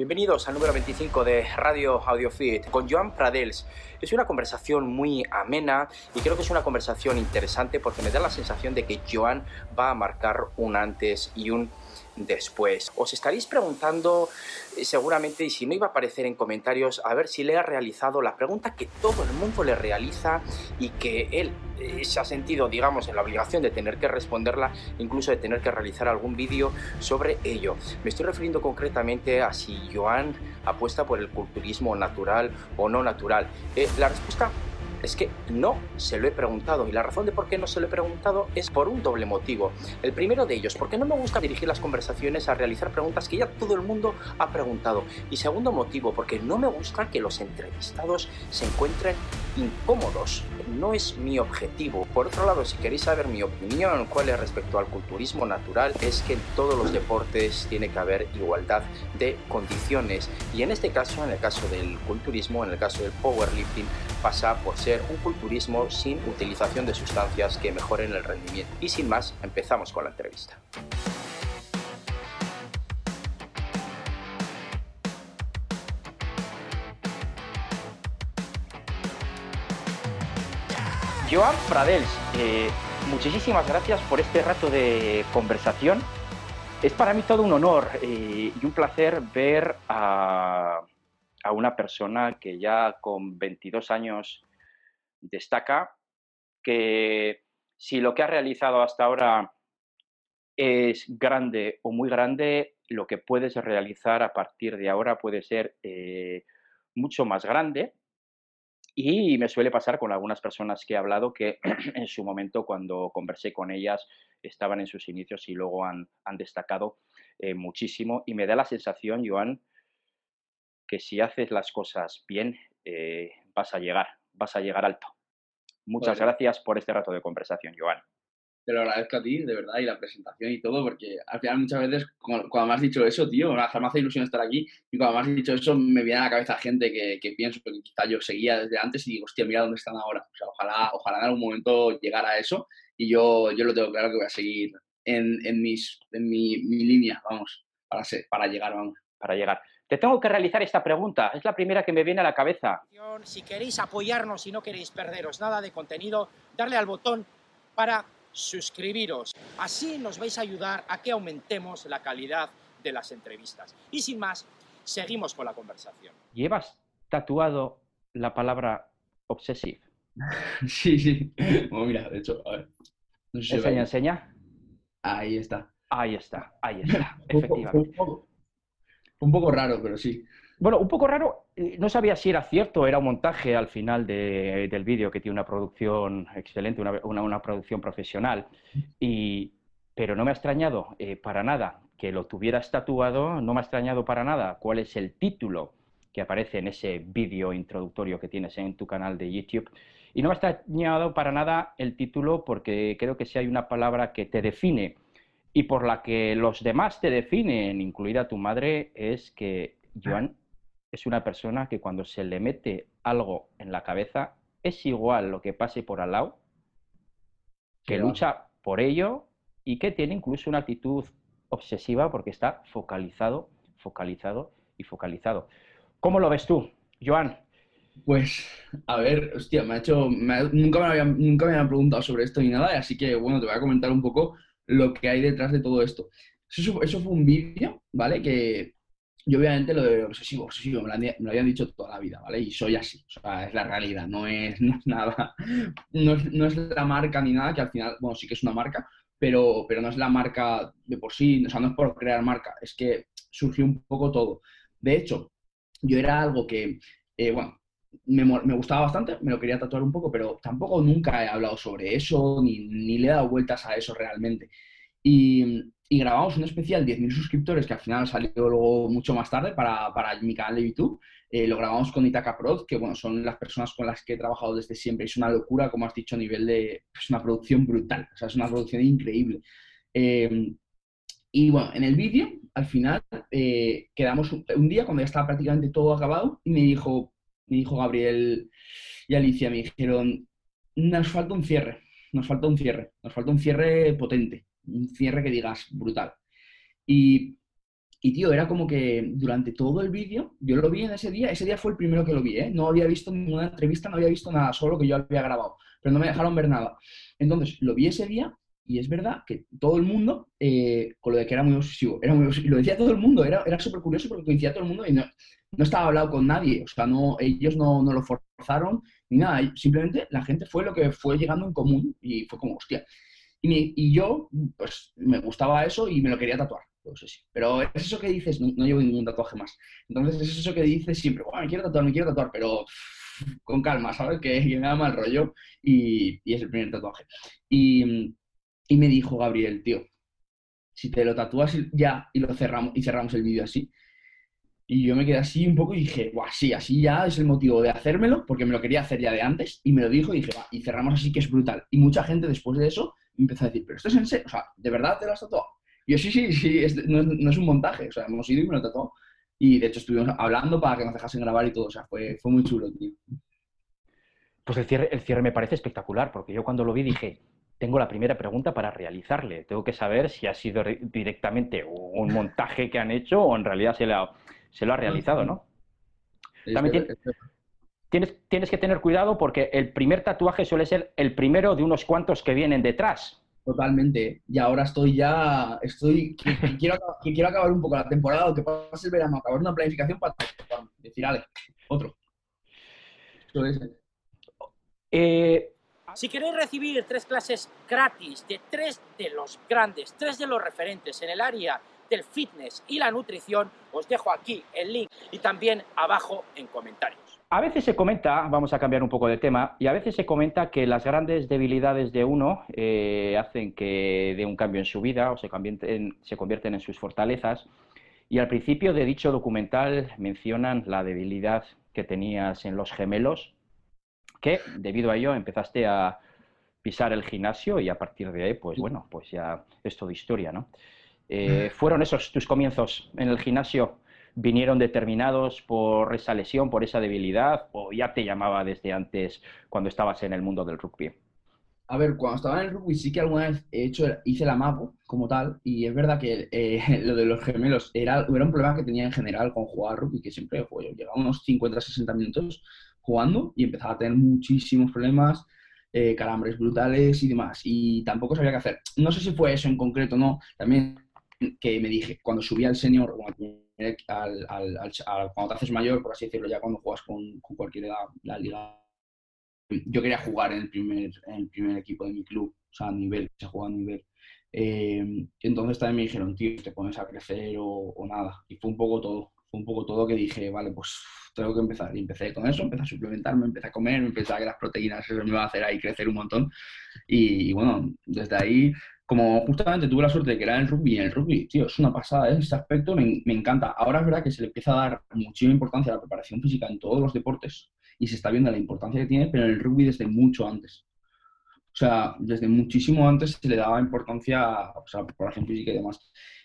Bienvenidos al número 25 de Radio AudioFit con Joan Pradels. Es una conversación muy amena y creo que es una conversación interesante porque me da la sensación de que Joan va a marcar un antes y un después. Os estaréis preguntando eh, seguramente, y si no iba a aparecer en comentarios, a ver si le ha realizado la pregunta que todo el mundo le realiza y que él se ha sentido, digamos, en la obligación de tener que responderla, incluso de tener que realizar algún vídeo sobre ello. Me estoy refiriendo concretamente a si Joan apuesta por el culturismo natural o no natural. Eh, la respuesta es que no se lo he preguntado y la razón de por qué no se lo he preguntado es por un doble motivo. El primero de ellos, porque no me gusta dirigir las conversaciones a realizar preguntas que ya todo el mundo ha preguntado. Y segundo motivo, porque no me gusta que los entrevistados se encuentren incómodos. No es mi objetivo. Por otro lado, si queréis saber mi opinión, cuál es respecto al culturismo natural, es que en todos los deportes tiene que haber igualdad de condiciones. Y en este caso, en el caso del culturismo, en el caso del powerlifting, pasa por ser un culturismo sin utilización de sustancias que mejoren el rendimiento. Y sin más, empezamos con la entrevista. Joan Pradels, eh, muchísimas gracias por este rato de conversación. Es para mí todo un honor eh, y un placer ver a, una persona que ya con 22 años destaca, que si lo que ha realizado hasta ahora es grande o muy grande, lo que puedes realizar a partir de ahora puede ser eh, mucho más grande. Y me suele pasar con algunas personas que he hablado que en su momento cuando conversé con ellas estaban en sus inicios y luego han, destacado eh, muchísimo. Y me da la sensación, Joan, que si haces las cosas bien, eh, vas a llegar, vas a llegar alto. Muchas gracias por este rato de conversación, Joan. Te lo agradezco a ti, de verdad, y la presentación y todo, porque al final muchas veces, cuando, me has dicho eso, tío, me hace ilusión estar aquí, y cuando me has dicho eso, me viene a la cabeza gente que, pienso que quizá yo seguía desde antes y digo, hostia, mira dónde están ahora. O sea, ojalá, ojalá en algún momento llegar a eso, y yo, yo lo tengo claro que voy a seguir en, en, mis, en mi, mi línea, vamos, para, ser, para llegar, vamos. Para llegar. Te tengo que realizar esta pregunta, es la primera que me viene a la cabeza. Si queréis apoyarnos y no queréis perderos nada de contenido, darle al botón para suscribiros. Así nos vais a ayudar a que aumentemos la calidad de las entrevistas. Y sin más, seguimos con la conversación. ¿Llevas tatuado la palabra obsesive? Sí, sí. Oh, mira, de hecho, a ver. enseña, enseña. Ahí está. Ahí está, ahí está, efectivamente. Un poco raro, pero sí. Bueno, un poco raro, eh, no sabía si era cierto, era un montaje al final del vídeo que tiene una producción excelente, una, producción profesional, y, pero no me ha extrañado eh, para nada que lo tuvieras tatuado, no me ha extrañado para nada cuál es el título que aparece en ese vídeo introductorio que tienes en tu canal de YouTube. Y no me ha extrañado para nada el título porque creo que si hay una palabra que te define y por la que los demás te definen, incluida tu madre, es que Joan es una persona que cuando se le mete algo en la cabeza, es igual lo que pase por al lado, que lucha por ello y que tiene incluso una actitud obsesiva porque está focalizado, focalizado y focalizado. ¿Cómo lo ves tú, Joan? Pues, a ver, hostia, me ha hecho. nunca, me habían, nunca me habían preguntado sobre esto ni nada, así que bueno, te voy a comentar un poco lo que hay detrás de todo esto. Eso, eso fue un vídeo, ¿vale? Que yo obviamente lo de obsesivo, obsesivo, me lo, habían dicho toda la vida, ¿vale? Y soy así, o sea, es la realidad, no es, nada, no es, la marca ni nada, que al final, bueno, sí que es una marca, pero, pero no es la marca de por sí, o sea, no es por crear marca, es que surgió un poco todo. De hecho, yo era algo que, eh, bueno, me, me, gustaba bastante, me lo quería tatuar un poco, pero tampoco nunca he hablado sobre eso, ni, ni le he dado vueltas a eso realmente. Y, y grabamos un especial 10.000 suscriptores que al final salió luego mucho más tarde para, para mi canal de YouTube. Eh, lo grabamos con Itaka Prod, que bueno, son las personas con las que he trabajado desde siempre. Es una locura, como has dicho, a nivel de... Es una producción brutal, o sea, es una producción increíble. Eh, y bueno, en el vídeo, al final, eh, quedamos un, un, día cuando ya estaba prácticamente todo acabado y me dijo, me dijo Gabriel y Alicia, me dijeron, nos falta un cierre, nos falta un cierre, nos falta un cierre potente, un cierre que digas brutal. Y Y, tío, era como que durante todo el vídeo, yo lo vi en ese día, ese día fue el primero que lo vi, ¿eh? No había visto ninguna entrevista, no había visto nada, solo que yo había grabado, pero no me dejaron ver nada. Entonces, lo vi ese día y es verdad que todo el mundo, eh, con lo de que era muy obsesivo, era muy obsesivo, lo decía todo el mundo, era, era súper curioso porque coincidía todo el mundo y no, no estaba hablado con nadie, o sea, no, ellos no, no lo forzaron ni nada, simplemente la gente fue lo que fue llegando en común y fue como, hostia. Y, y yo, pues, me gustaba eso y me lo quería tatuar. Pues pero es eso que dices, no, llevo ningún tatuaje más. Entonces es eso que dices siempre, bueno, me quiero tatuar, me quiero tatuar, pero con calma, ¿sabes? Que, me da mal rollo y, y, es el primer tatuaje. Y, y, me dijo Gabriel, tío, si te lo tatúas ya y lo cerramos y cerramos el vídeo así. Y yo me quedé así un poco y dije, guau, sí, así ya es el motivo de hacérmelo, porque me lo quería hacer ya de antes, y me lo dijo y dije, va, y cerramos así que es brutal. Y mucha gente después de eso empezó a decir, pero esto es en serio, o sea, ¿de verdad te lo has tatuado? yo, sí, sí, sí, no, es un montaje, o sea, hemos ido y me lo trató. Y de hecho estuvimos hablando para que nos dejasen grabar y todo, o sea, fue, fue muy chulo, tío. Pues el cierre, el cierre me parece espectacular, porque yo cuando lo vi dije, tengo la primera pregunta para realizarle. Tengo que saber si ha sido directamente un montaje que han hecho o en realidad se, se lo ha realizado, ¿no? También tienes, tienes que tener cuidado porque el primer tatuaje suele ser el primero de unos cuantos que vienen detrás. Totalmente. Y ahora estoy ya, estoy, quiero, quiero acabar un poco la temporada, o que pase el verano, acabar una planificación para, decir, ale, otro. Eh, si queréis recibir tres clases gratis de tres de los grandes, tres de los referentes en el área del fitness y la nutrición, os dejo aquí el link y también abajo en comentarios. A veces se comenta, vamos a cambiar un poco de tema, y a veces se comenta que las grandes debilidades de uno eh, hacen que dé un cambio en su vida o se convierten, se convierten en sus fortalezas. Y al principio de dicho documental mencionan la debilidad que tenías en los gemelos, que debido a ello empezaste a pisar el gimnasio y a partir de ahí, pues bueno, pues ya es toda historia, ¿no? Eh, mm. ¿Fueron esos tus comienzos en el gimnasio vinieron determinados por esa lesión, por esa debilidad, o ya te llamaba desde antes cuando estabas en el mundo del rugby? A ver, cuando estaba en el rugby sí que alguna vez he hecho, hice la mago como tal, y es verdad que eh, lo de los gemelos era, un problema que tenía en general con jugar rugby, que siempre yo llegaba unos 50-60 minutos jugando y empezaba a tener muchísimos problemas, eh, calambres brutales y demás, y tampoco sabía qué hacer. No sé si fue eso en concreto, no, también que me dije, cuando subí al senior, al, al, cuando te haces mayor, por así decirlo, ya cuando juegas con, con cualquier edad, la liga, yo quería jugar en el primer, en el primer equipo de mi club, o sea, a nivel, se juega a nivel. Eh, entonces también me dijeron, tío, te pones a crecer o, o, nada. Y fue un poco todo, fue un poco todo que dije, vale, pues tengo que empezar. Y empecé con eso, empecé a suplementarme, empecé a comer, me pensaba que las proteínas eso me iba a hacer ahí crecer un montón. Y, y bueno, desde ahí como justamente tuve la suerte de que era el rugby, y en el rugby, tío, es una pasada, ¿eh? este aspecto me, me, encanta. Ahora es verdad que se le empieza a dar muchísima importancia a la preparación física en todos los deportes y se está viendo la importancia que tiene, pero en el rugby desde mucho antes. O sea, desde muchísimo antes se le daba importancia a, la preparación física y demás.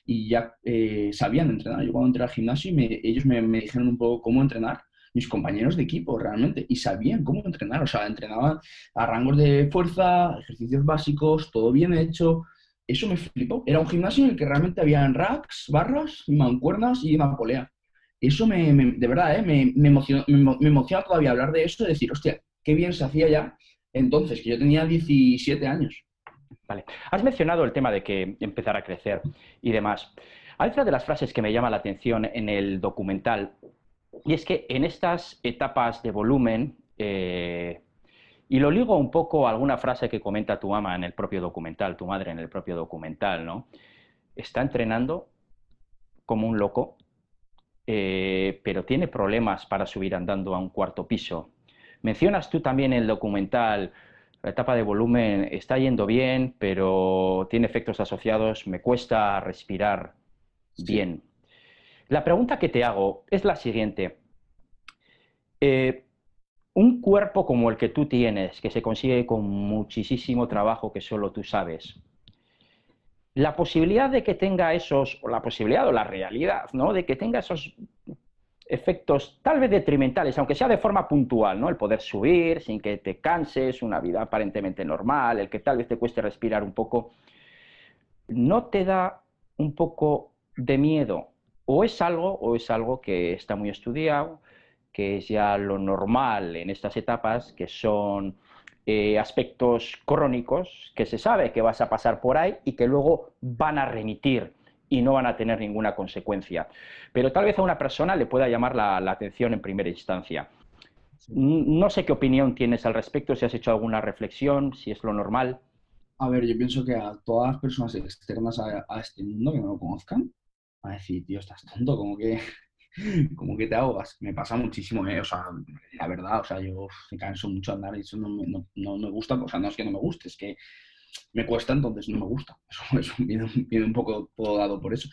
Y ya eh, sabían entrenar. Yo cuando entré al gimnasio, me, ellos me, me dijeron un poco cómo entrenar mis compañeros de equipo realmente y sabían cómo entrenar, o sea, entrenaban a rangos de fuerza, ejercicios básicos, todo bien hecho, eso me flipó. Era un gimnasio en el que realmente había racks, barras, mancuernas y una polea. Eso me, de verdad, ¿eh? me, emociona, me, emociona todavía hablar de esto y decir, hostia, qué bien se hacía ya entonces, que yo tenía 17 años. Vale. Has mencionado el tema de que empezar a crecer y demás. Hay otra de las frases que me llama la atención en el documental, y es que en estas etapas de volumen, eh, y lo ligo un poco a alguna frase que comenta tu ama en el propio documental, tu madre en el propio documental, ¿no? Está entrenando como un loco, eh, pero tiene problemas para subir andando a un cuarto piso. Mencionas tú también en el documental, la etapa de volumen está yendo bien, pero tiene efectos asociados, me cuesta respirar bien. La pregunta que te hago es la siguiente. Eh, un cuerpo como el que tú tienes, que se consigue con muchísimo trabajo que solo tú sabes, la posibilidad de que tenga esos, o la posibilidad o la realidad, ¿no? De que tenga esos efectos tal vez detrimentales, aunque sea de forma puntual, ¿no? El poder subir sin que te canses, una vida aparentemente normal, el que tal vez te cueste respirar un poco, ¿no te da un poco de miedo o es algo, o es algo que está muy estudiado, que es ya lo normal en estas etapas, que son eh, aspectos crónicos, que se sabe que vas a pasar por ahí y que luego van a remitir y no van a tener ninguna consecuencia. Pero tal vez a una persona le pueda llamar la, atención en primera instancia. No sé qué opinión tienes al respecto, si has hecho alguna reflexión, si es lo normal. A ver, yo pienso que a todas las personas externas a, este mundo que no lo conozcan, a decir, tío, estás tonto, como que, como que te ahogas. Me pasa muchísimo, ¿eh? o sea, la verdad, o sea, yo me canso mucho andar y eso no, no, no, me gusta, o sea, no es que no me guste, es que me cuesta, entonces no me gusta. Eso, eso viene, viene, un poco todo dado por eso.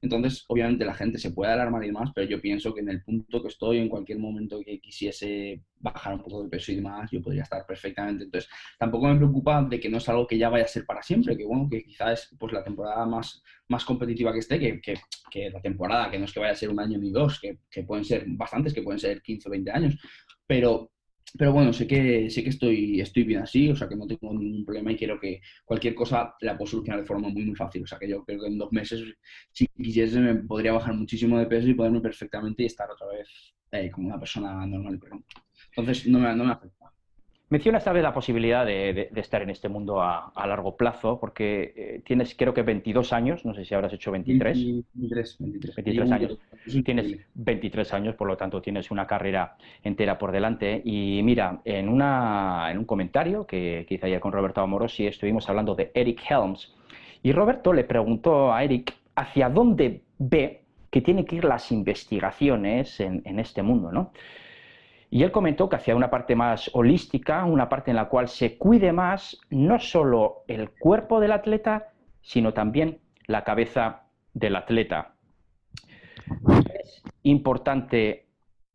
Entonces, obviamente la gente se puede alarmar y demás, pero yo pienso que en el punto que estoy, en cualquier momento que quisiese bajar un poco de peso y demás, yo podría estar perfectamente. Entonces, tampoco me preocupa de que no es algo que ya vaya a ser para siempre, que bueno, que quizás es pues, la temporada más, más competitiva que esté, que, que, que, la temporada, que no es que vaya a ser un año ni dos, que, que pueden ser bastantes, que pueden ser 15 o 20 años, pero pero bueno, sé que, sé que estoy, estoy bien así, o sea que no tengo ningún problema y quiero que cualquier cosa la puedo solucionar de forma muy, muy fácil. O sea que yo creo que en dos meses, si quisiese, me podría bajar muchísimo de peso y poderme perfectamente y estar otra vez eh, como una persona normal. Entonces no me, no me. Mencionas tal vez la posibilidad de, estar en este mundo a, largo plazo, porque eh, tienes creo que 22 años, no sé si habrás hecho 23. 23, 23. 23 años. Tienes 23 años, por lo tanto tienes una carrera entera por delante. Y mira, en, una, en un comentario que, que hice ayer con Roberto Amorosi estuvimos hablando de Eric Helms, y Roberto le preguntó a Eric hacia dónde ve que tienen que ir las investigaciones en, en este mundo, ¿no? Y él comentó que hacia una parte más holística, una parte en la cual se cuide más no solo el cuerpo del atleta, sino también la cabeza del atleta. Es importante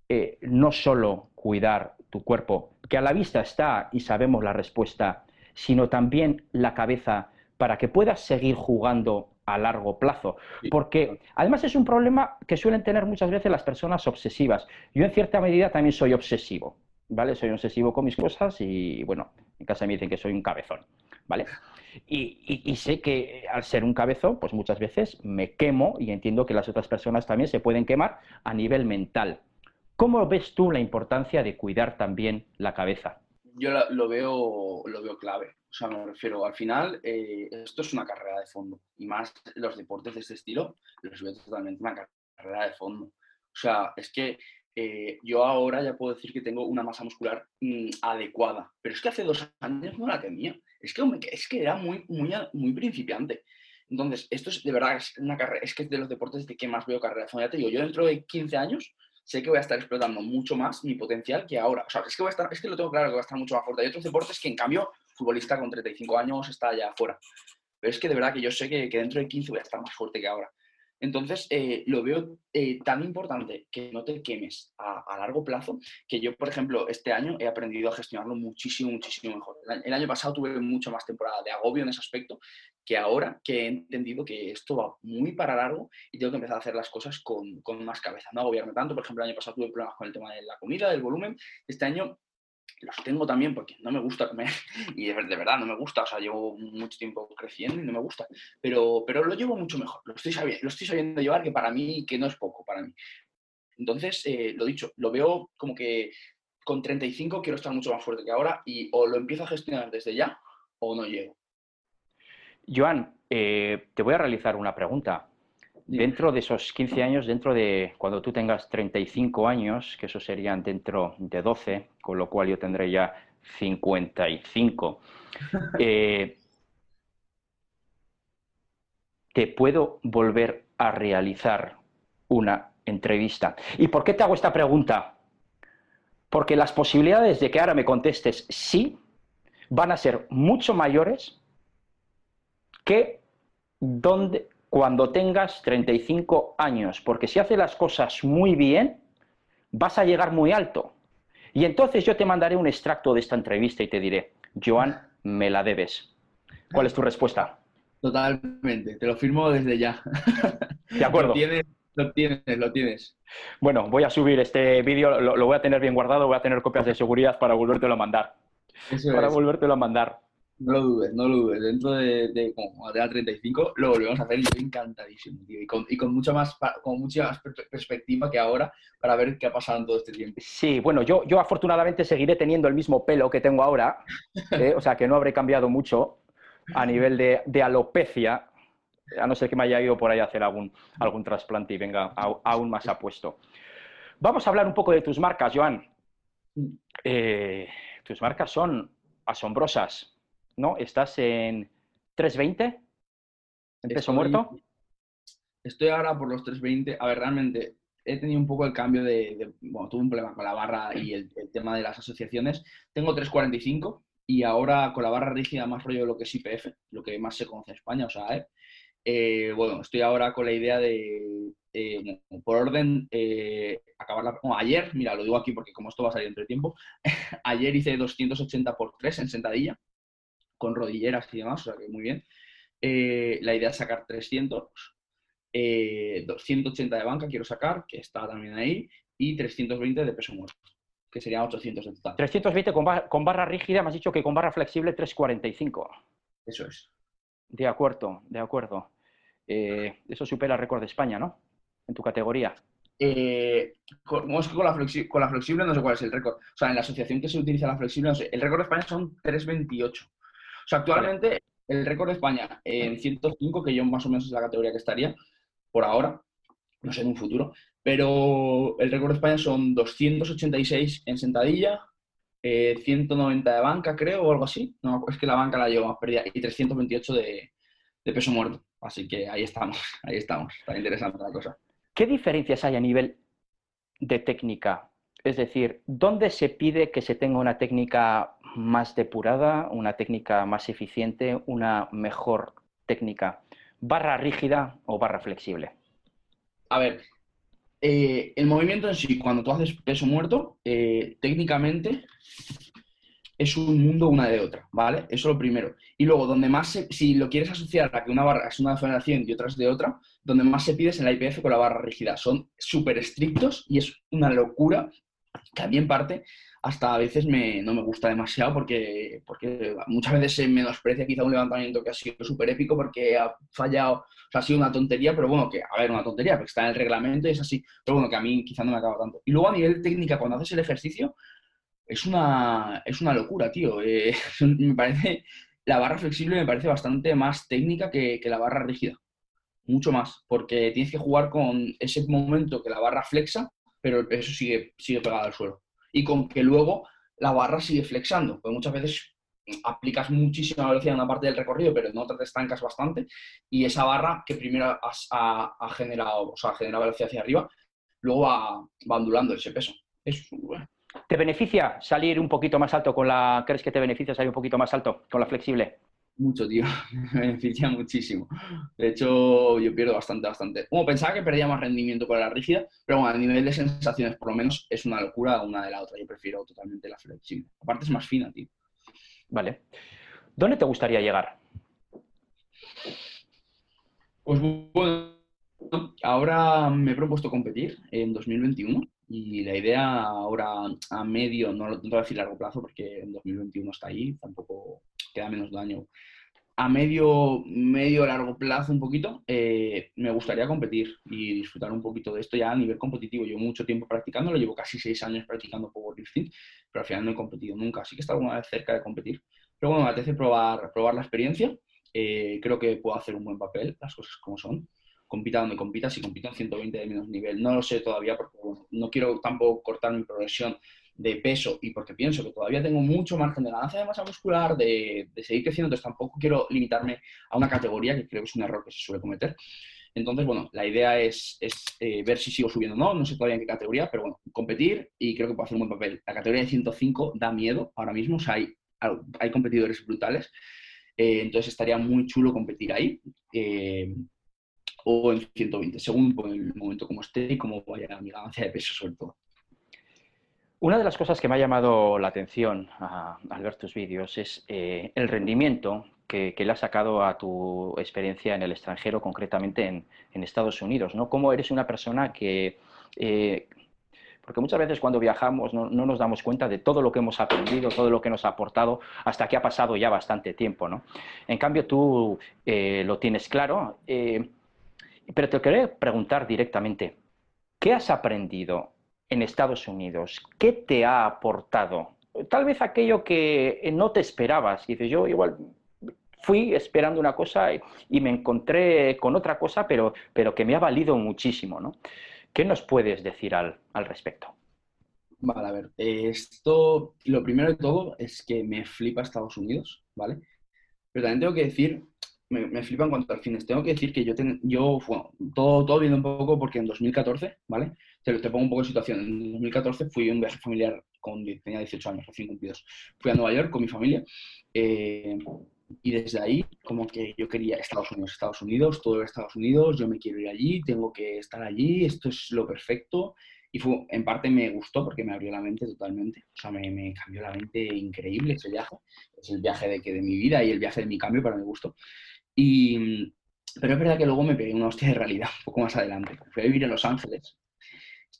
eh, no solo cuidar tu cuerpo, que a la vista está y sabemos la respuesta, sino también la cabeza para que puedas seguir jugando a largo plazo. Porque además es un problema que suelen tener muchas veces las personas obsesivas. Yo en cierta medida también soy obsesivo, ¿vale? Soy obsesivo con mis cosas y bueno, en casa me dicen que soy un cabezón, ¿vale? Y, sé que al ser un cabezón, pues muchas veces me quemo y entiendo que las otras personas también se pueden quemar a nivel mental. ¿Cómo ves tú la importancia de cuidar también la cabeza? Yo lo veo, lo veo clave. O sea, me refiero, al final, eh, esto es una carrera de fondo. Y más los deportes de este estilo, los veo totalmente una carrera de fondo. O sea, es que eh, yo ahora ya puedo decir que tengo una masa muscular mm, adecuada. Pero es que hace dos años no la tenía. Es que, es que era muy, muy, muy principiante. Entonces, esto es de verdad, es una carrera, es que es de los deportes de que más veo carrera de fondo. Ya te digo, yo dentro de 15 años sé que voy a estar explotando mucho más mi potencial que ahora. O sea, es que, voy a estar, es que lo tengo claro que voy a estar mucho más fuerte. Hay otros deportes que, en cambio, futbolista con 35 años está ya afuera. Pero es que de verdad que yo sé que, que dentro de 15 voy a estar más fuerte que ahora. Entonces, eh, lo veo eh, tan importante que no te quemes a, largo plazo, que yo, por ejemplo, este año he aprendido a gestionarlo muchísimo, muchísimo mejor. El año pasado tuve mucho más temporada de agobio en ese aspecto, que ahora que he entendido que esto va muy para largo y tengo que empezar a hacer las cosas con, con más cabeza, no agobiarme tanto. Por ejemplo, el año pasado tuve problemas con el tema de la comida, del volumen. Este año los tengo también porque no me gusta comer y de, verdad no me gusta, o sea, llevo mucho tiempo creciendo y no me gusta, pero, pero lo llevo mucho mejor, lo estoy, sabiendo, lo estoy sabiendo llevar que para mí, que no es poco para mí. Entonces, eh, lo dicho, lo veo como que con 35 quiero estar mucho más fuerte que ahora y o lo empiezo a gestionar desde ya o no llego. Joan, eh, te voy a realizar una pregunta. Dentro de esos 15 años, dentro de cuando tú tengas 35 años, que eso serían dentro de 12, con lo cual yo tendré ya 55, eh, te puedo volver a realizar una entrevista. ¿Y por qué te hago esta pregunta? Porque las posibilidades de que ahora me contestes sí van a ser mucho mayores que donde, cuando tengas 35 años, porque si haces las cosas muy bien, vas a llegar muy alto. Y entonces yo te mandaré un extracto de esta entrevista y te diré, Joan, me la debes. ¿Cuál es tu respuesta? Totalmente, te lo firmo desde ya. De acuerdo. Lo tienes, lo tienes, lo tienes. Bueno, voy a subir este vídeo, lo, voy a tener bien guardado, voy a tener copias de seguridad para volvértelo a mandar. para volvértelo a mandar. No lo dudes, no lo dudes. Dentro de, de como de 35 lo volvemos a hacer y yo encantadísimo, tío. Y con, y con mucha más, con mucha más perspectiva que ahora para ver qué ha pasado en todo este tiempo. Sí, bueno, yo, yo afortunadamente seguiré teniendo el mismo pelo que tengo ahora, ¿eh? o sea que no habré cambiado mucho a nivel de, de, alopecia, a no ser que me haya ido por ahí a hacer algún, algún trasplante y venga aún más apuesto. Vamos a hablar un poco de tus marcas, Joan. Mm. Eh, tus marcas son asombrosas. ¿No? ¿Estás en 320? ¿En peso muerto? Estoy ahora por los 320. A ver, realmente he tenido un poco el cambio de, bueno, tuve un problema con la barra y el, tema de las asociaciones. Tengo 345 y ahora con la barra rígida más rollo de lo que es IPF, lo que más se conoce en España, o sea, eh, bueno, estoy ahora con la idea de, eh, por orden, eh, acabar la... ayer, mira, lo digo aquí porque como esto va a salir entre tiempo, ayer hice 280 por 3 en sentadilla, con rodilleras y demás, o sea que muy bien. Eh, la idea es sacar 300, 280 eh, de banca quiero sacar, que está también ahí, y 320 de peso muerto, que serían 800 en total. 320 con, con barra rígida, me has dicho que con barra flexible 345. Eso es. De acuerdo, de acuerdo. Eh, eso supera el récord de España, ¿no? En tu categoría. con, con, la con, la flexible no sé cuál es el récord. O sea, en la asociación que se utiliza la flexible, no sé, el récord de España son 328. O sea, actualmente el récord de España en 105, que yo más o menos es la categoría que estaría, por ahora, no sé en un futuro, pero el récord de España son 286 en sentadilla, 190 eh, de banca, creo, o algo así. No, es que la banca la llevo más perdida, y 328 de, de peso muerto. Así que ahí estamos, ahí estamos. Está interesante la cosa. ¿Qué diferencias hay a nivel de técnica es decir, ¿dónde se pide que se tenga una técnica más depurada, una técnica más eficiente, una mejor técnica? ¿Barra rígida o barra flexible? A ver, eh, el movimiento en sí, cuando tú haces peso muerto, eh, técnicamente es un mundo una de otra, ¿vale? Eso es lo primero. Y luego, donde más si lo quieres asociar a que una barra es una federación y otra es de otra, donde más se pide es en la IPF con la barra rígida. Son súper estrictos y es una locura que parte hasta a veces no me gusta demasiado porque, porque muchas veces se menosprecia quizá un levantamiento que ha sido súper épico porque ha fallado, o sea, ha sido una tontería, pero bueno, que, a ver, una tontería, porque está en el reglamento y es así, pero bueno, que a mí quizá no me acaba tanto. Y luego a nivel técnica, cuando haces el ejercicio, es una, es una locura, tío. Eh, me parece, la barra flexible me parece bastante más técnica que, que la barra rígida, mucho más, porque tienes que jugar con ese momento que la barra flexa pero el peso sigue, sigue pegado al suelo. Y con que luego la barra sigue flexando, porque muchas veces aplicas muchísima velocidad en una parte del recorrido, pero en otra te estancas bastante, y esa barra que primero ha, generado, o sea, ha generado velocidad hacia arriba, luego va, va ondulando ese peso. ¿Te beneficia salir un poquito más alto con la... ¿Crees que te beneficia salir un poquito más alto con la flexible? Mucho, tío. Me beneficia muchísimo. De hecho, yo pierdo bastante, bastante. Como pensaba que perdía más rendimiento con la rígida, pero bueno, a nivel de sensaciones, por lo menos, es una locura una de la otra. Yo prefiero totalmente la flexible. Aparte es más fina, tío. Vale. ¿Dónde te gustaría llegar? Pues bueno, ahora me he propuesto competir en 2021 y la idea ahora a medio, no lo tengo que decir largo plazo porque en 2021 está ahí, tampoco queda menos daño. A medio, medio largo plazo un poquito, eh, me gustaría competir y disfrutar un poquito de esto ya a nivel competitivo. Llevo mucho tiempo practicándolo, llevo casi seis años practicando powerlifting, pero al final no he competido nunca. Así que está alguna vez cerca de competir. Pero bueno, me apetece probar, probar la experiencia. Eh, creo que puedo hacer un buen papel, las cosas como son compita donde compita, si compito en 120 de menos nivel. No lo sé todavía porque no quiero tampoco cortar mi progresión de peso y porque pienso que todavía tengo mucho margen de ganancia de masa muscular, de, seguir creciendo, entonces tampoco quiero limitarme a una categoría que creo que es un error que se suele cometer. Entonces, bueno, la idea es, eh, ver si sigo subiendo o no, no sé todavía en qué categoría, pero bueno, competir y creo que puedo hacer un buen papel. La categoría de 105 da miedo ahora mismo, o sea, hay, hay competidores brutales, eh, entonces estaría muy chulo competir ahí. Eh, o en 120, según el momento como esté y cómo vaya mi ganancia de peso sobre todo. Una de las cosas que me ha llamado la atención al ver tus vídeos es eh, el rendimiento que, le has sacado a tu experiencia en el extranjero, concretamente en, Estados Unidos. ¿no? ¿Cómo eres una persona que, eh, porque muchas veces cuando viajamos no, nos damos cuenta de todo lo que hemos aprendido, todo lo que nos ha aportado, hasta que ha pasado ya bastante tiempo. ¿no? En cambio, tú eh, lo tienes claro, pero te quería preguntar directamente, ¿qué has aprendido en Estados Unidos? ¿Qué te ha aportado? Tal vez aquello que no te esperabas. Y dices, yo igual fui esperando una cosa y, me encontré con otra cosa, pero, pero que me ha valido muchísimo, ¿no? ¿Qué nos puedes decir al, respecto? Vale, a ver, esto, lo primero de todo es que me flipa Estados Unidos, ¿vale? Pero también tengo que decir, me, flipa en cuanto al fines, tengo que decir que yo, yo bueno, todo, todo viendo un poco porque en 2014, ¿vale? Te, te pongo un poco de situación, en 2014 fui a un viaje familiar con, tenía 18 años, recién cumplidos, fui a Nueva York con mi familia, eh, y desde ahí, como que yo quería Estados Unidos, Estados Unidos, todo Estados Unidos, yo me quiero ir allí, tengo que estar allí, esto es lo perfecto. Y fue, en parte me gustó porque me abrió la mente totalmente. O sea, me, me, cambió la mente increíble ese viaje. Es el viaje de, que, de mi vida y el viaje de mi cambio, para mi gusto. Y, pero es verdad que luego me pegué una hostia de realidad un poco más adelante. Fui a vivir en Los Ángeles.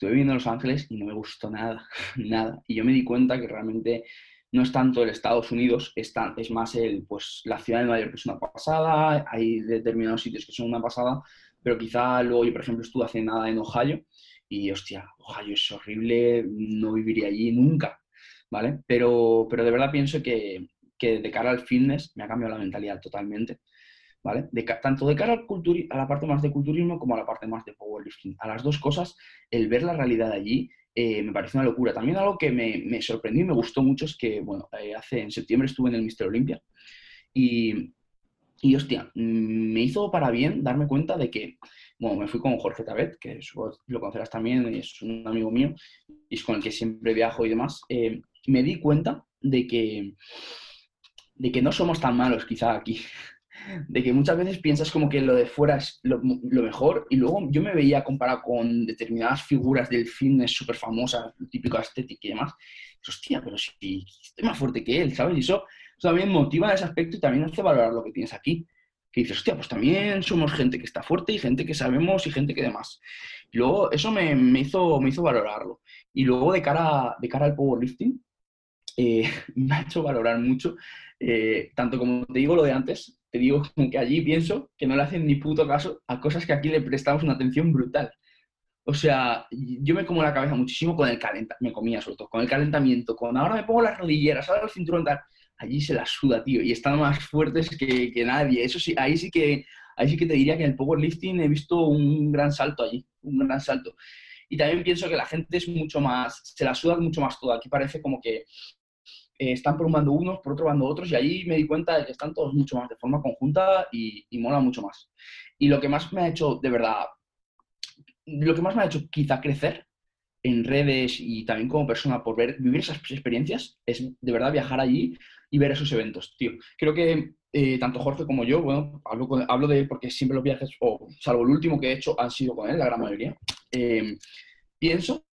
Estuve viviendo en Los Ángeles y no me gustó nada, nada. Y yo me di cuenta que realmente no es tanto el Estados Unidos, es, es más el, pues, la ciudad de Nueva York que es una pasada, hay determinados sitios que son una pasada, pero quizá luego yo, por ejemplo, estuve hace nada en Ohio y, hostia, Ohio es horrible, no viviría allí nunca, ¿vale? Pero, pero de verdad pienso que, que de cara al fitness me ha cambiado la mentalidad totalmente, ¿vale? Tanto de cara al a la parte más de culturismo como a la parte más de powerlifting. A las dos cosas, el ver la realidad allí eh, me parece una locura. También algo que me, sorprendió y me gustó mucho es que, bueno, eh, hace, en septiembre estuve en el Mister Olympia y, y, hostia, me hizo para bien darme cuenta de que, bueno, me fui con Jorge Tabet, que lo conocerás también, es un amigo mío y es con el que siempre viajo y demás. Eh, me di cuenta de que, de que no somos tan malos quizá aquí de que muchas veces piensas como que lo de fuera es lo, mejor y luego yo me veía comparado con determinadas figuras del fitness súper famosas, típico estético y demás, hostia, pero si estoy más fuerte que él, ¿sabes? Y eso, también motiva en ese aspecto y también hace valorar lo que tienes aquí. Que dices, hostia, pues también somos gente que está fuerte y gente que sabemos y gente que demás. Y luego eso me, me hizo, me hizo valorarlo. Y luego de cara, de cara al powerlifting, eh, me ha hecho valorar mucho, eh, tanto como te digo lo de antes, te digo que allí pienso que no le hacen ni puto caso a cosas que aquí le prestamos una atención brutal. O sea, yo me como la cabeza muchísimo con el calentamiento, me comía sobre todo, con el calentamiento, con ahora me pongo las rodilleras, ahora el cinturón tal, allí se la suda, tío, y están más fuertes que, que, nadie. Eso sí, ahí sí que, ahí sí que te diría que en el powerlifting he visto un gran salto allí, un gran salto. Y también pienso que la gente es mucho más, se la suda mucho más todo. Aquí parece como que eh, están por un bando unos, por otro bando otros, y ahí me di cuenta de que están todos mucho más de forma conjunta y, mola mucho más. Y lo que más me ha hecho, de verdad, lo que más me ha hecho quizá crecer en redes y también como persona por ver, vivir esas experiencias es de verdad viajar allí y ver esos eventos, tío. Creo que eh, tanto Jorge como yo, bueno, hablo, hablo de él porque siempre los viajes, o salvo el último que he hecho, han sido con él, la gran mayoría. Eh, pienso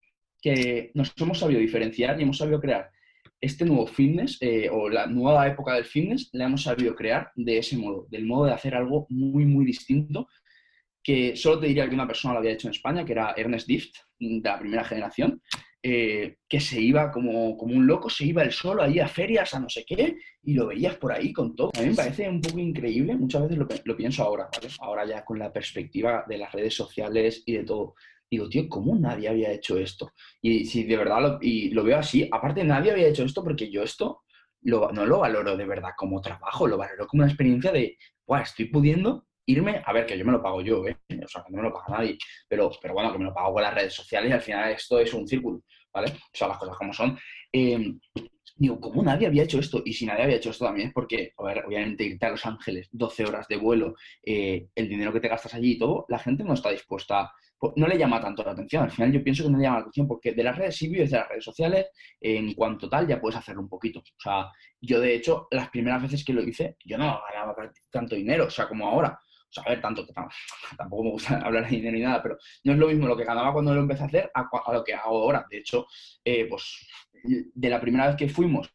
que nos hemos sabido diferenciar y hemos sabido crear este nuevo fitness eh, o la nueva época del fitness la hemos sabido crear de ese modo, del modo de hacer algo muy, muy distinto, que solo te diría que una persona lo había hecho en España, que era Ernest Dift, de la primera generación, eh, que se iba como, como, un loco, se iba él solo ahí a ferias, a no sé qué, y lo veías por ahí con todo. A mí me parece un poco increíble, muchas veces lo, lo pienso ahora, ¿vale? Ahora ya con la perspectiva de las redes sociales y de todo digo, tío, ¿cómo nadie había hecho esto? Y si de verdad lo, y lo veo así, aparte nadie había hecho esto porque yo esto no lo valoro de verdad como trabajo, lo valoro como una experiencia de, Buah, estoy pudiendo irme, a ver, que yo me lo pago yo, ¿eh? o sea, que no me lo paga nadie, pero, pero bueno, que me lo pago con las redes sociales y al final esto es un círculo, ¿vale? O sea, las cosas como son. Em, digo, ¿cómo nadie había hecho esto? Y si nadie había hecho esto también es porque, obviamente irte a Los Ángeles, 12 horas de vuelo, eh, el dinero que te gastas allí y todo, la gente no está dispuesta pues, no le llama tanto la atención. Al final yo pienso que no le llama la atención porque de las redes sí de las redes sociales, en cuanto tal ya puedes hacerlo un poquito. O sea, yo de hecho las primeras veces que lo hice, yo no ganaba tanto dinero, o sea, como ahora. A ver, tanto, tampoco me gusta hablar de dinero ni nada, pero no es lo mismo lo que ganaba cuando lo empecé a hacer a, lo que hago ahora. De hecho, eh, pues de la primera vez que fuimos,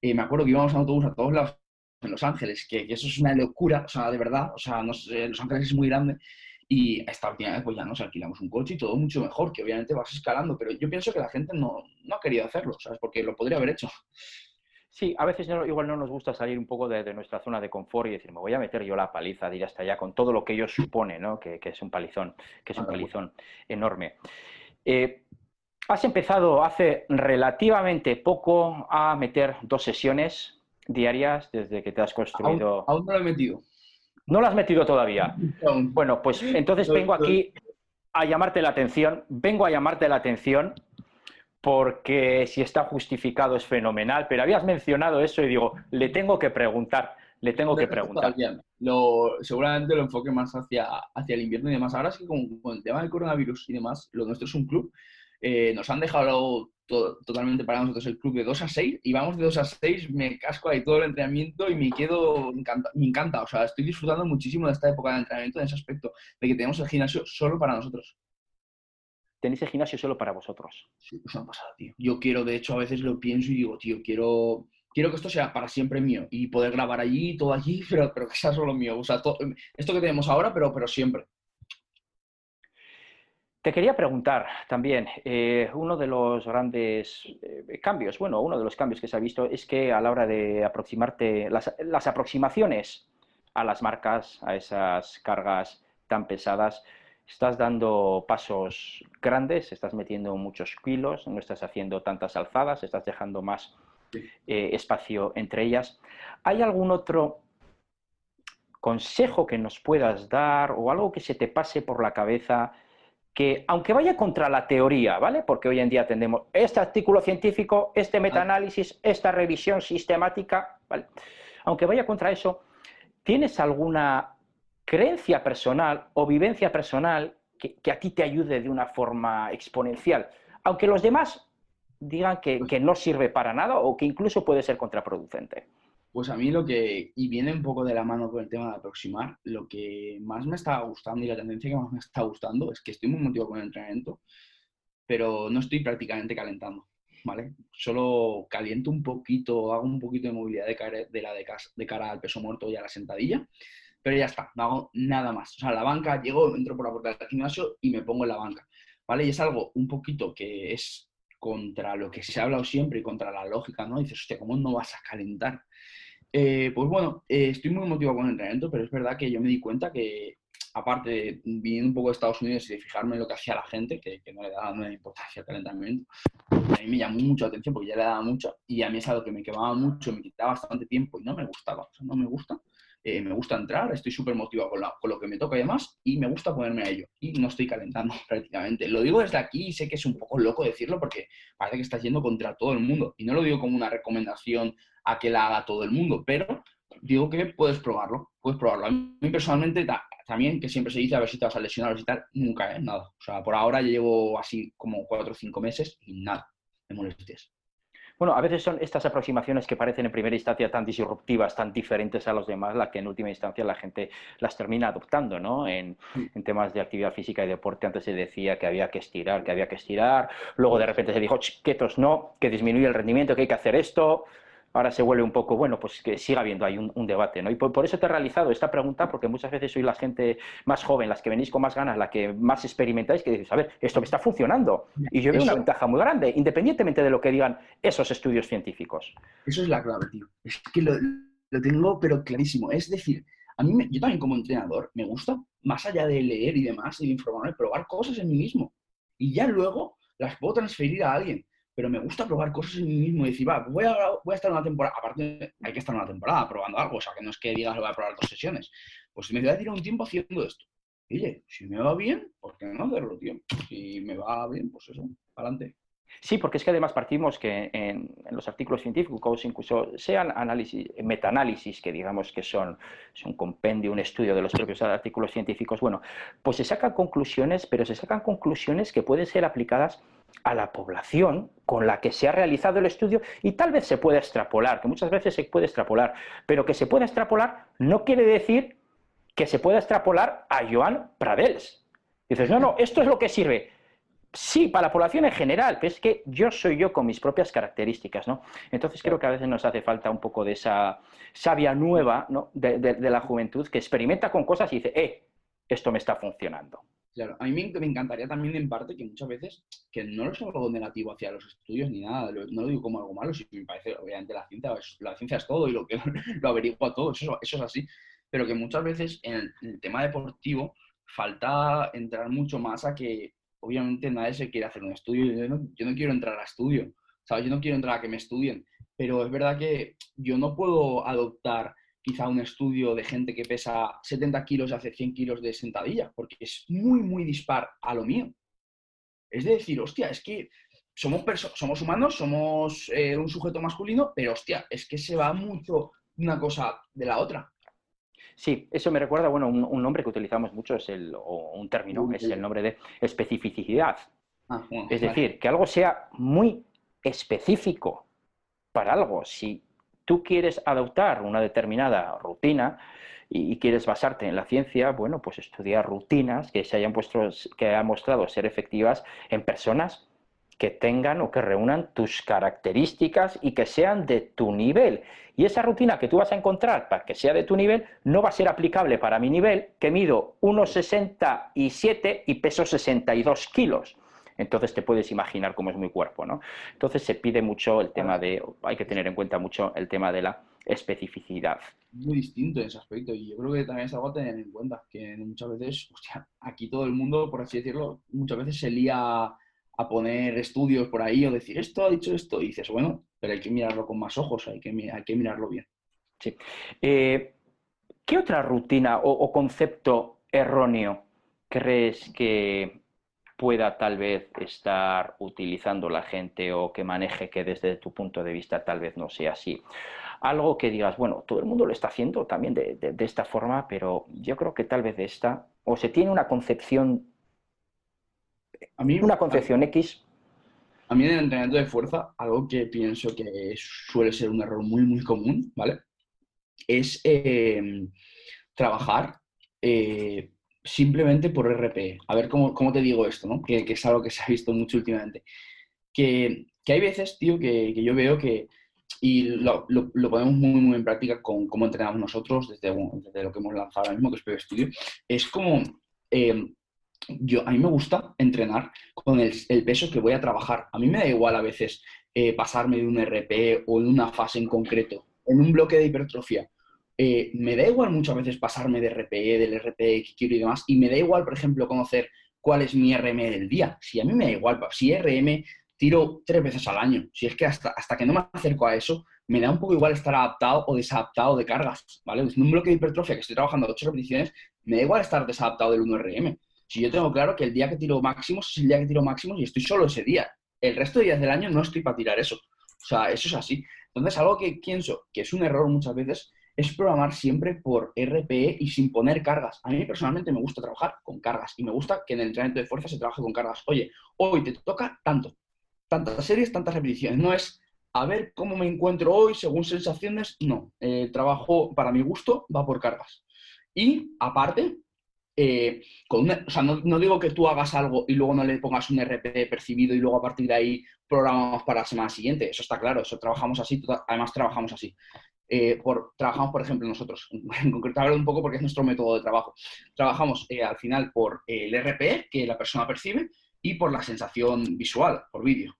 eh, me acuerdo que íbamos en autobús a todos lados en Los Ángeles, que, eso es una locura, o sea, de verdad, o sea, Los Ángeles es muy grande Y esta última vez, pues ya nos alquilamos un coche y todo mucho mejor, que obviamente vas escalando, pero yo pienso que la gente no, no ha querido hacerlo, ¿sabes? Porque lo podría haber hecho. Sí, a veces igual no nos gusta salir un poco de, nuestra zona de confort y decir, me voy a meter yo la paliza de ir hasta allá con todo lo que ello supone, ¿no? Que, es un palizón, que es un palizón enorme. Eh, has empezado hace relativamente poco a meter dos sesiones diarias desde que te has construido. Aún, no lo he metido. ¿No lo has metido todavía? Bueno, pues entonces vengo aquí a llamarte la atención, vengo a llamarte la atención porque si está justificado es fenomenal, pero habías mencionado eso y digo, le tengo que preguntar, le tengo que preguntar. Lo, seguramente lo enfoque más hacia, hacia el invierno y demás. Ahora es que con, el tema del coronavirus y demás, lo nuestro es un club, eh, nos han dejado totalmente para nosotros el club de 2 a 6 y vamos de 2 a 6, me casco ahí todo el entrenamiento y me quedo, encanta, me encanta, o sea, estoy disfrutando muchísimo de esta época de entrenamiento en ese aspecto, de que tenemos el gimnasio solo para nosotros tenéis el gimnasio solo para vosotros. Sí, pues no ha pasado, tío. Yo quiero, de hecho, a veces lo pienso y digo, tío, quiero, quiero que esto sea para siempre mío y poder grabar allí, todo allí, pero, pero que sea solo mío. O sea, esto que tenemos ahora, pero, pero siempre. Te quería preguntar también, eh, uno de los grandes eh, cambios, bueno, uno de los cambios que se ha visto es que a la hora de aproximarte, las, las aproximaciones a las marcas, a esas cargas tan pesadas, estás dando pasos grandes, estás metiendo muchos kilos, no estás haciendo tantas alzadas, estás dejando más eh, espacio entre ellas. ¿Hay algún otro consejo que nos puedas dar o algo que se te pase por la cabeza que, aunque vaya contra la teoría, ¿vale? Porque hoy en día tenemos este artículo científico, este metaanálisis, esta revisión sistemática, ¿vale? Aunque vaya contra eso, ¿tienes alguna creencia personal o vivencia personal que, a ti te ayude de una forma exponencial, aunque los demás digan que, no sirve para nada o que incluso puede ser contraproducente. Pues a mí lo que, y viene un poco de la mano con el tema de aproximar, lo que más me está gustando y la tendencia que más me está gustando es que estoy muy motivado con el entrenamiento, pero no estoy prácticamente calentando, ¿vale? Solo caliento un poquito, hago un poquito de movilidad de cara, de la de, de cara al peso muerto y a la sentadilla, pero ya está, no hago nada más. O sea, la banca, llego, entro por la puerta del gimnasio y me pongo en la banca, ¿vale? Y es algo un poquito que es contra lo que se ha hablado siempre y contra la lógica, ¿no? dices, hostia, ¿cómo no vas a calentar? Eh, pues bueno, eh, estoy muy motivado con el entrenamiento, pero es verdad que yo me di cuenta que, aparte, viniendo un poco de Estados Unidos y de fijarme en lo que hacía la gente, que, no le daba nada importancia al calentamiento, a mí me llamó mucho la atención porque ya le daba mucho y a mí es algo que me quemaba mucho, me quitaba bastante tiempo y no me gustaba, o sea, no me gusta. Eh, me gusta entrar, estoy súper motivado con, con, lo que me toca y demás, y me gusta ponerme a ello. Y no estoy calentando prácticamente. Lo digo desde aquí y sé que es un poco loco decirlo porque parece que está yendo contra todo el mundo. Y no lo digo como una recomendación a que la haga todo el mundo, pero digo que puedes probarlo, puedes probarlo. A mí personalmente también, que siempre se dice a ver si te vas a lesionar o si tal, nunca, ¿eh? Nada. O sea, por ahora llevo así como cuatro o cinco meses y nada de molestias. Bueno, a veces son estas aproximaciones que parecen en primera instancia tan disruptivas, tan diferentes a los demás, las que en última instancia la gente las termina adoptando, ¿no? En, en, temas de actividad física y deporte antes se decía que había que estirar, que había que estirar, luego de repente se dijo, quietos no, que disminuye el rendimiento, que hay que hacer esto, ahora se vuelve un poco, bueno, pues que siga habiendo ahí un, debate, ¿no? Y por, eso te he realizado esta pregunta, porque muchas veces sois la gente más joven, las que venís con más ganas, la que más experimentáis, que dices, a ver, esto me está funcionando. Y yo veo una ventaja muy grande, independientemente de lo que digan esos estudios científicos. Eso es la clave, tío. Es que lo, tengo, pero clarísimo. Es decir, a mí, yo también como entrenador, me gusta, más allá de leer y demás, de informarme, probar cosas en mí mismo. Y ya luego las puedo transferir a alguien pero me gusta probar cosas en mí mismo y decir, va, voy a, voy a estar una temporada, aparte hay que estar una temporada probando algo, o sea, que no es que digas, voy a probar dos sesiones, pues me voy a tirar un tiempo haciendo esto. oye, si me va bien, ¿por qué no hacerlo, tío? Si me va bien, pues eso, adelante. Sí, porque es que además partimos que en, los artículos científicos, incluso sean análisis, metaanálisis, que digamos que son, un compendio, un estudio de los propios artículos científicos, bueno, pues se sacan conclusiones, pero se sacan conclusiones que pueden ser aplicadas a la población con la que se ha realizado el estudio y tal vez se pueda extrapolar, que muchas veces se puede extrapolar, pero que se pueda extrapolar no quiere decir que se pueda extrapolar a Joan Pradels. Dices, no, no, esto es lo que sirve. Sí, para la población en general, pero es que yo soy yo con mis propias características, ¿no? Entonces creo que a veces nos hace falta un poco de esa savia nueva, de la juventud que experimenta con cosas y dice, eh, esto me está funcionando. A mí me, encantaría también en parte que muchas veces, que no lo es algo negativo hacia los estudios ni nada, no lo digo como algo malo, si me parece, obviamente la ciencia, la ciencia es todo y lo que lo averigua todo, eso, eso es así, pero que muchas veces en el, tema deportivo falta entrar mucho más a que obviamente nadie se quiere hacer un estudio, yo no, yo no quiero entrar a estudio, ¿sabes? Yo no quiero entrar a que me estudien, pero es verdad que yo no puedo adoptar quizá un estudio de gente que pesa 70 kilos y hace 100 kilos de sentadilla, porque es muy, muy dispar a lo mío. Es decir, hostia, es que somos, somos humanos, somos eh, un sujeto masculino, pero hostia, es que se va mucho una cosa de la otra. Sí, eso me recuerda, bueno, un, nombre que utilizamos mucho es el, o un término, es el nombre de especificidad. Ah, es decir, que algo sea muy específico para algo. Si tú quieres adoptar una determinada rutina y quieres basarte en la ciencia, bueno, pues estudiar rutinas que se hayan puesto, que hayan mostrado ser efectivas en personas que tengan o que reúnan tus características y que sean de tu nivel. Y esa rutina que tú vas a encontrar para que sea de tu nivel no va a ser aplicable para mi nivel, que mido 1,67 y peso 62 kilos entonces te puedes imaginar cómo es mi cuerpo, ¿no? Entonces se pide mucho el tema de, hay que tener en cuenta mucho el tema de la especificidad. Muy distinto en ese aspecto y yo creo que también es algo a tener en cuenta, que muchas veces, hostia, aquí todo el mundo, por así decirlo, muchas veces se lía a poner estudios por ahí o decir, esto ha dicho esto, y dices, bueno, pero hay que mirarlo con más ojos, hay que, hay que mirarlo bien. Sí. Eh, ¿Qué otra rutina o concepto erróneo crees que pueda tal vez estar utilizando la gente o que maneje que desde tu punto de vista tal vez no sea así. Algo que digas, bueno, todo el mundo lo está haciendo también de, esta forma, pero yo creo que tal vez de esta, o se tiene una concepción, a mí, una concepción X. A mí en el entrenamiento de fuerza, algo que pienso que suele ser un error muy, muy común, ¿vale? Es eh, trabajar eh, simplemente por RP. A ver cómo, te digo esto, ¿no? Que, es algo que se ha visto mucho últimamente. Que, hay veces, tío, que, yo veo que, y lo, lo, ponemos muy, muy en práctica con cómo entrenamos nosotros desde, lo que hemos lanzado ahora mismo, que es PB Studio, es como, eh, yo, a mí me gusta entrenar con el, peso que voy a trabajar. A mí me da igual a veces eh, pasarme de un RP o de una fase en concreto, en un bloque de hipertrofia eh, me da igual muchas veces pasarme de RPE, del RPE que quiero y demás, y me da igual, por ejemplo, conocer cuál es mi RM del día. Si a mí me da igual, si RM tiro tres veces al año, si es que hasta, hasta que no me acerco a eso, me da un poco igual estar adaptado o desadaptado de cargas, ¿vale? En un bloque de hipertrofia que estoy trabajando ocho repeticiones, me da igual estar desadaptado del 1RM. Si yo tengo claro que el día que tiro máximos es el día que tiro máximos y estoy solo ese día. El resto de días del año no estoy para tirar eso. O sea, eso es así. Entonces, algo que pienso que es un error muchas veces es programar siempre por RPE y sin poner cargas. A mí personalmente me gusta trabajar con cargas y me gusta que en el entrenamiento de fuerza se trabaje con cargas. Oye, hoy te toca tanto, tantas series, tantas repeticiones. No es a ver cómo me encuentro hoy según sensaciones. No, trabajo para mi gusto va por cargas. Y aparte, eh, con o sea, no, digo que tú hagas algo y luego no le pongas un RPE percibido y luego a partir de ahí programamos para la semana siguiente. Eso está claro, eso trabajamos así, además trabajamos así. Eh, trabajamos, por ejemplo, nosotros, en concreto hablo un poco porque es nuestro método de trabajo, trabajamos eh, al final por eh, el RPE que la persona percibe y por la sensación visual, por vídeo.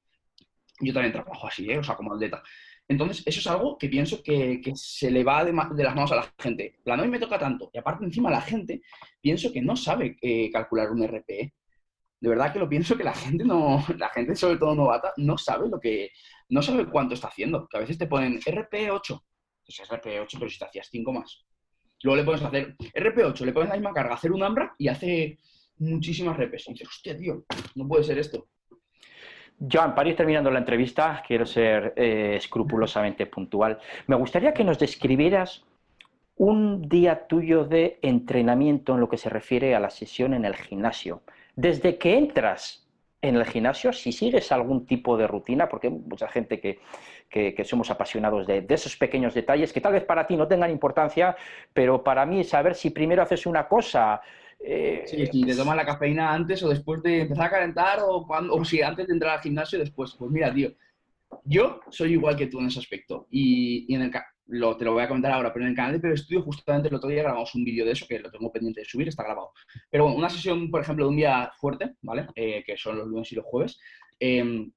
Yo también trabajo así, o sea, como atleta. Entonces, eso es algo que pienso que, que se le va de, las manos a la gente. Plan, hoy me toca tanto. Y aparte, encima, la gente, pienso que no sabe calcular un RPE de verdad que lo pienso que la gente no, la gente sobre todo novata, no sabe lo que, no sabe cuánto está haciendo. Que a veces te ponen RP8 es RP8, pero si te hacías 5 más. Luego le pones a hacer RP8, le pones la misma carga, hacer un AMRAP y hace muchísimas repes. Dices, hostia, tío, no puede ser esto. Joan, para ir terminando la entrevista, quiero ser eh, escrupulosamente puntual. Me gustaría que nos describieras un día tuyo de entrenamiento en lo que se refiere a la sesión en el gimnasio. Desde que entras en el gimnasio, si sigues algún tipo de rutina, porque hay mucha gente que somos apasionados de, esos pequeños detalles que tal vez para ti no tengan importancia, pero para mí saber si primero haces una cosa... Eh, sí, si te tomas la cafeína antes o después de empezar a calentar o, cuando, o si antes de entrar al gimnasio después. Pues mira, tío, yo soy igual que tú en ese aspecto. Y, en el, lo, te lo voy a comentar ahora, pero en el canal de Pepe Estudio justamente el otro día grabamos un vídeo de eso que lo tengo pendiente de subir, está grabado. Pero bueno, una sesión, por ejemplo, de un día fuerte, ¿vale? Eh, que son los lunes y los jueves. Em,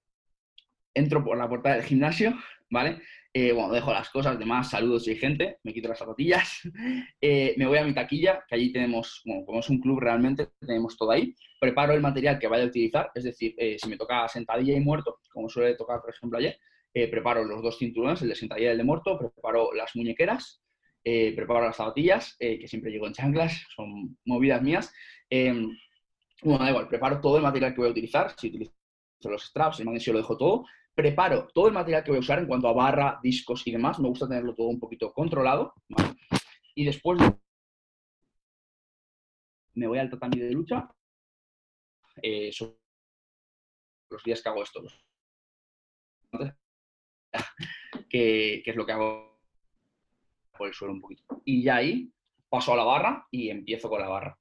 entro por la puerta del gimnasio, ¿vale? Eh, bueno, dejo las cosas, demás, saludos y gente, me quito las zapatillas, eh, me voy a mi taquilla, que allí tenemos, como es un club realmente, tenemos todo ahí, preparo el material que vaya a utilizar, es decir, si me toca sentadilla y muerto, como suele tocar, por ejemplo, ayer, eh, preparo los dos cinturones, el de sentadilla y el de muerto, preparo las muñequeras, eh, preparo las zapatillas, eh, que siempre llego en chanclas, son movidas mías. Em, bueno, da igual, preparo todo el material que voy a utilizar, si utilizo los straps, el magnesio lo dejo todo, preparo todo el material que voy a usar en cuanto a barra, discos y demás, me gusta tenerlo todo un poquito controlado, Y después me voy al tatami de lucha, son los días que hago esto, que, es lo que hago por el suelo un poquito. Y ya ahí paso a la barra y empiezo con la barra.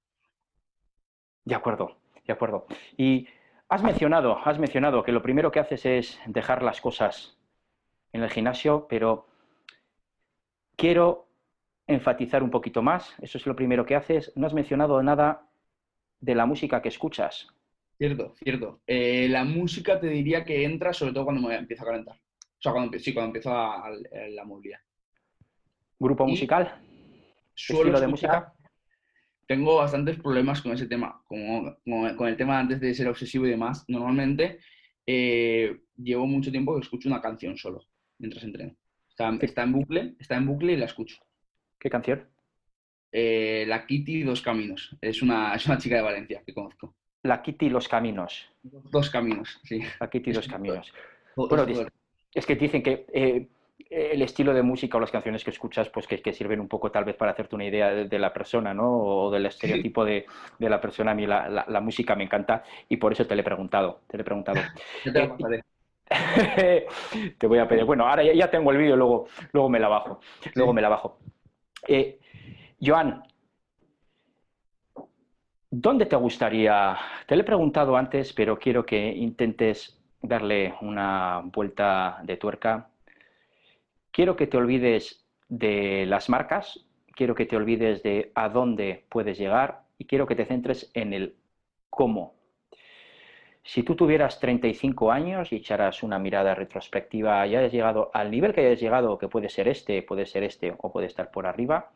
De acuerdo, de acuerdo. Y has mencionado, has mencionado que lo primero que haces es dejar las cosas en el gimnasio, pero quiero enfatizar un poquito más. Eso es lo primero que haces. No has mencionado nada de la música que escuchas. Cierto, cierto. Eh, la música te diría que entra sobre todo cuando me empiezo a calentar. O sea, cuando, sí, cuando empiezo la movilidad. ¿Grupo musical? ¿Estilo de música? Tengo bastantes problemas con ese tema, como, con el tema antes de ser obsesivo y demás. Normalmente eh, llevo mucho tiempo que escucho una canción solo mientras entreno. Está, en bucle, está en bucle y la escucho. ¿Qué canción? Eh, la Kitty Dos Caminos. Es una, es una chica de Valencia que conozco. La Kitty Los Caminos. Dos Caminos, sí. La Kitty Dos Caminos. Bueno, es que dicen que eh, el estilo de música o las canciones que escuchas, pues que, sirven un poco tal vez para hacerte una idea de, la persona, ¿no? O del estereotipo de, la persona. A mí la, música me encanta y por eso te le he preguntado. Te he preguntado. te, te voy a pedir. Bueno, ahora ya, tengo el vídeo, luego, luego me la bajo. Luego me la bajo. Eh, Joan, ¿dónde te gustaría? Te lo he preguntado antes, pero quiero que intentes darle una vuelta de tuerca. Quiero que te olvides de las marcas, quiero que te olvides de a dónde puedes llegar y quiero que te centres en el cómo. Si tú tuvieras 35 años y echaras una mirada retrospectiva y hayas llegado al nivel que hayas llegado, que puede ser este, puede ser este o puede estar por arriba,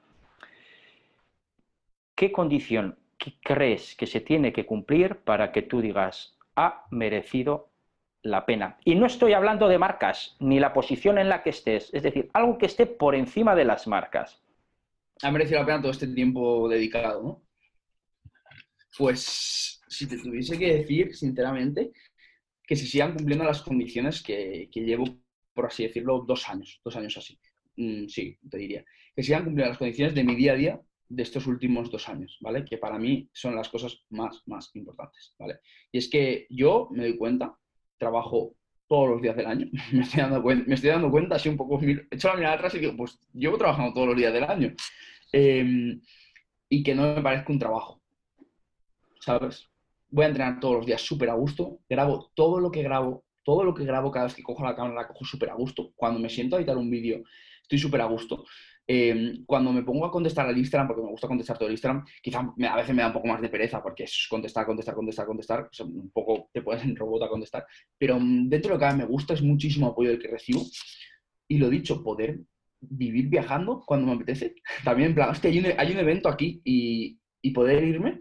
¿qué condición crees que se tiene que cumplir para que tú digas, ha merecido la pena. Y no estoy hablando de marcas, ni la posición en la que estés, es decir, algo que esté por encima de las marcas. Ha merecido la pena todo este tiempo dedicado, ¿no? Pues si te tuviese que decir, sinceramente, que se sigan cumpliendo las condiciones que, llevo, por así decirlo, dos años, dos años así. Mm, sí, te diría. Que sigan cumpliendo las condiciones de mi día a día de estos últimos dos años, ¿vale? Que para mí son las cosas más, más importantes, ¿vale? Y es que yo me doy cuenta trabajo todos los días del año. me, estoy dando cuenta, me estoy dando cuenta así un poco, he hecho la mirada atrás y digo, pues llevo trabajando todos los días del año. Em, y que no me parezca un trabajo. ¿Sabes? Voy a entrenar todos los días súper a gusto, grabo todo lo que grabo, todo lo que grabo cada vez que cojo la cámara la cojo súper a gusto. Cuando me siento a editar un vídeo, estoy súper a gusto. Em, cuando me pongo a contestar al Instagram, porque me gusta contestar todo el Instagram, quizá a veces me da un poco más de pereza, porque es contestar, contestar, contestar, contestar, un poco te pones en robot a contestar, pero mm, dentro de lo que me gusta es muchísimo apoyo del que recibo. Y lo dicho, poder vivir viajando cuando me apetece. También, en plan, hostia, hay un, hay un evento aquí y, y poder irme.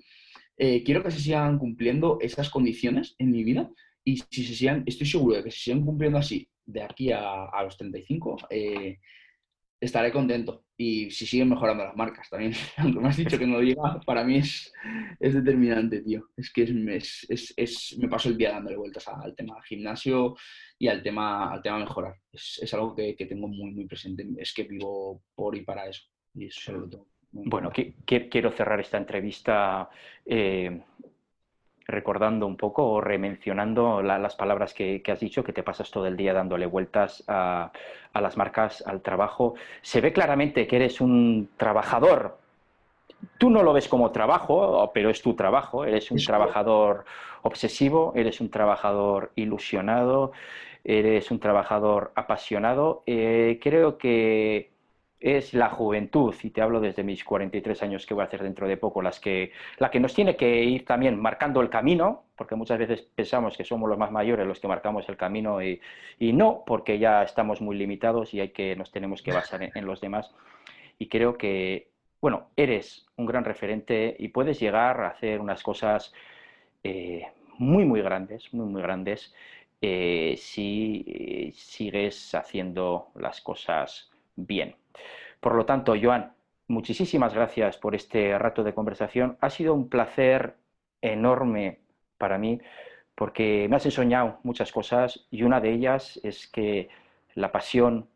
Eh, quiero que se sigan cumpliendo esas condiciones en mi vida y si se sigan, estoy seguro de que se sigan cumpliendo así de aquí a, a los 35, eh, estaré contento. Y si siguen mejorando las marcas también, aunque me has dicho que no llega, para mí es, es determinante, tío. Es que es, es, es, me paso el día dándole vueltas al tema gimnasio y al tema, al tema mejorar. Es, algo que, que, tengo muy, muy presente. Es que vivo por y para eso. Y eso es lo que Bueno, quiero cerrar esta entrevista eh, recordando un poco o remencionando las palabras que, has dicho, que te pasas todo el día dándole vueltas a, las marcas, al trabajo. Se ve claramente que eres un trabajador. Tú no lo ves como trabajo, pero es tu trabajo. Eres un trabajador obsesivo, eres un trabajador ilusionado, eres un trabajador apasionado. Eh, creo que es la juventud, y te hablo desde mis 43 años que voy a hacer dentro de poco, las que, la que nos tiene que ir también marcando el camino, porque muchas veces pensamos que somos los más mayores los que marcamos el camino y, no, porque ya estamos muy limitados y hay que, nos tenemos que basar en, los demás. Y creo que, bueno, eres un gran referente y puedes llegar a hacer unas cosas eh, muy, muy grandes, muy, muy grandes, eh, si eh, sigues haciendo las cosas bien. Por lo tanto, Joan, muchísimas gracias por este rato de conversación. Ha sido un placer enorme para mí porque me has enseñado muchas cosas y una de ellas es que la pasión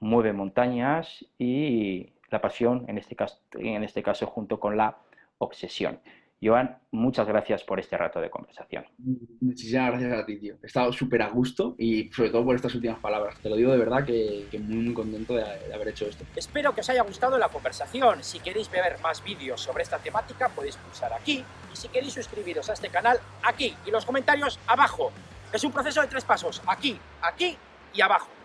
mueve montañas y la pasión, en este caso, en este caso junto con la obsesión. Joan, muchas gracias por este rato de conversación. Muchísimas gracias a ti, tío. He estado súper a gusto y sobre todo por estas últimas palabras. Te lo digo de verdad que, muy, muy contento de, haber hecho esto. Espero que os haya gustado la conversación. Si queréis ver más vídeos sobre esta temática, podéis pulsar aquí. Y si queréis suscribiros a este canal, aquí. Y los comentarios abajo. Es un proceso de tres pasos. Aquí, aquí y abajo.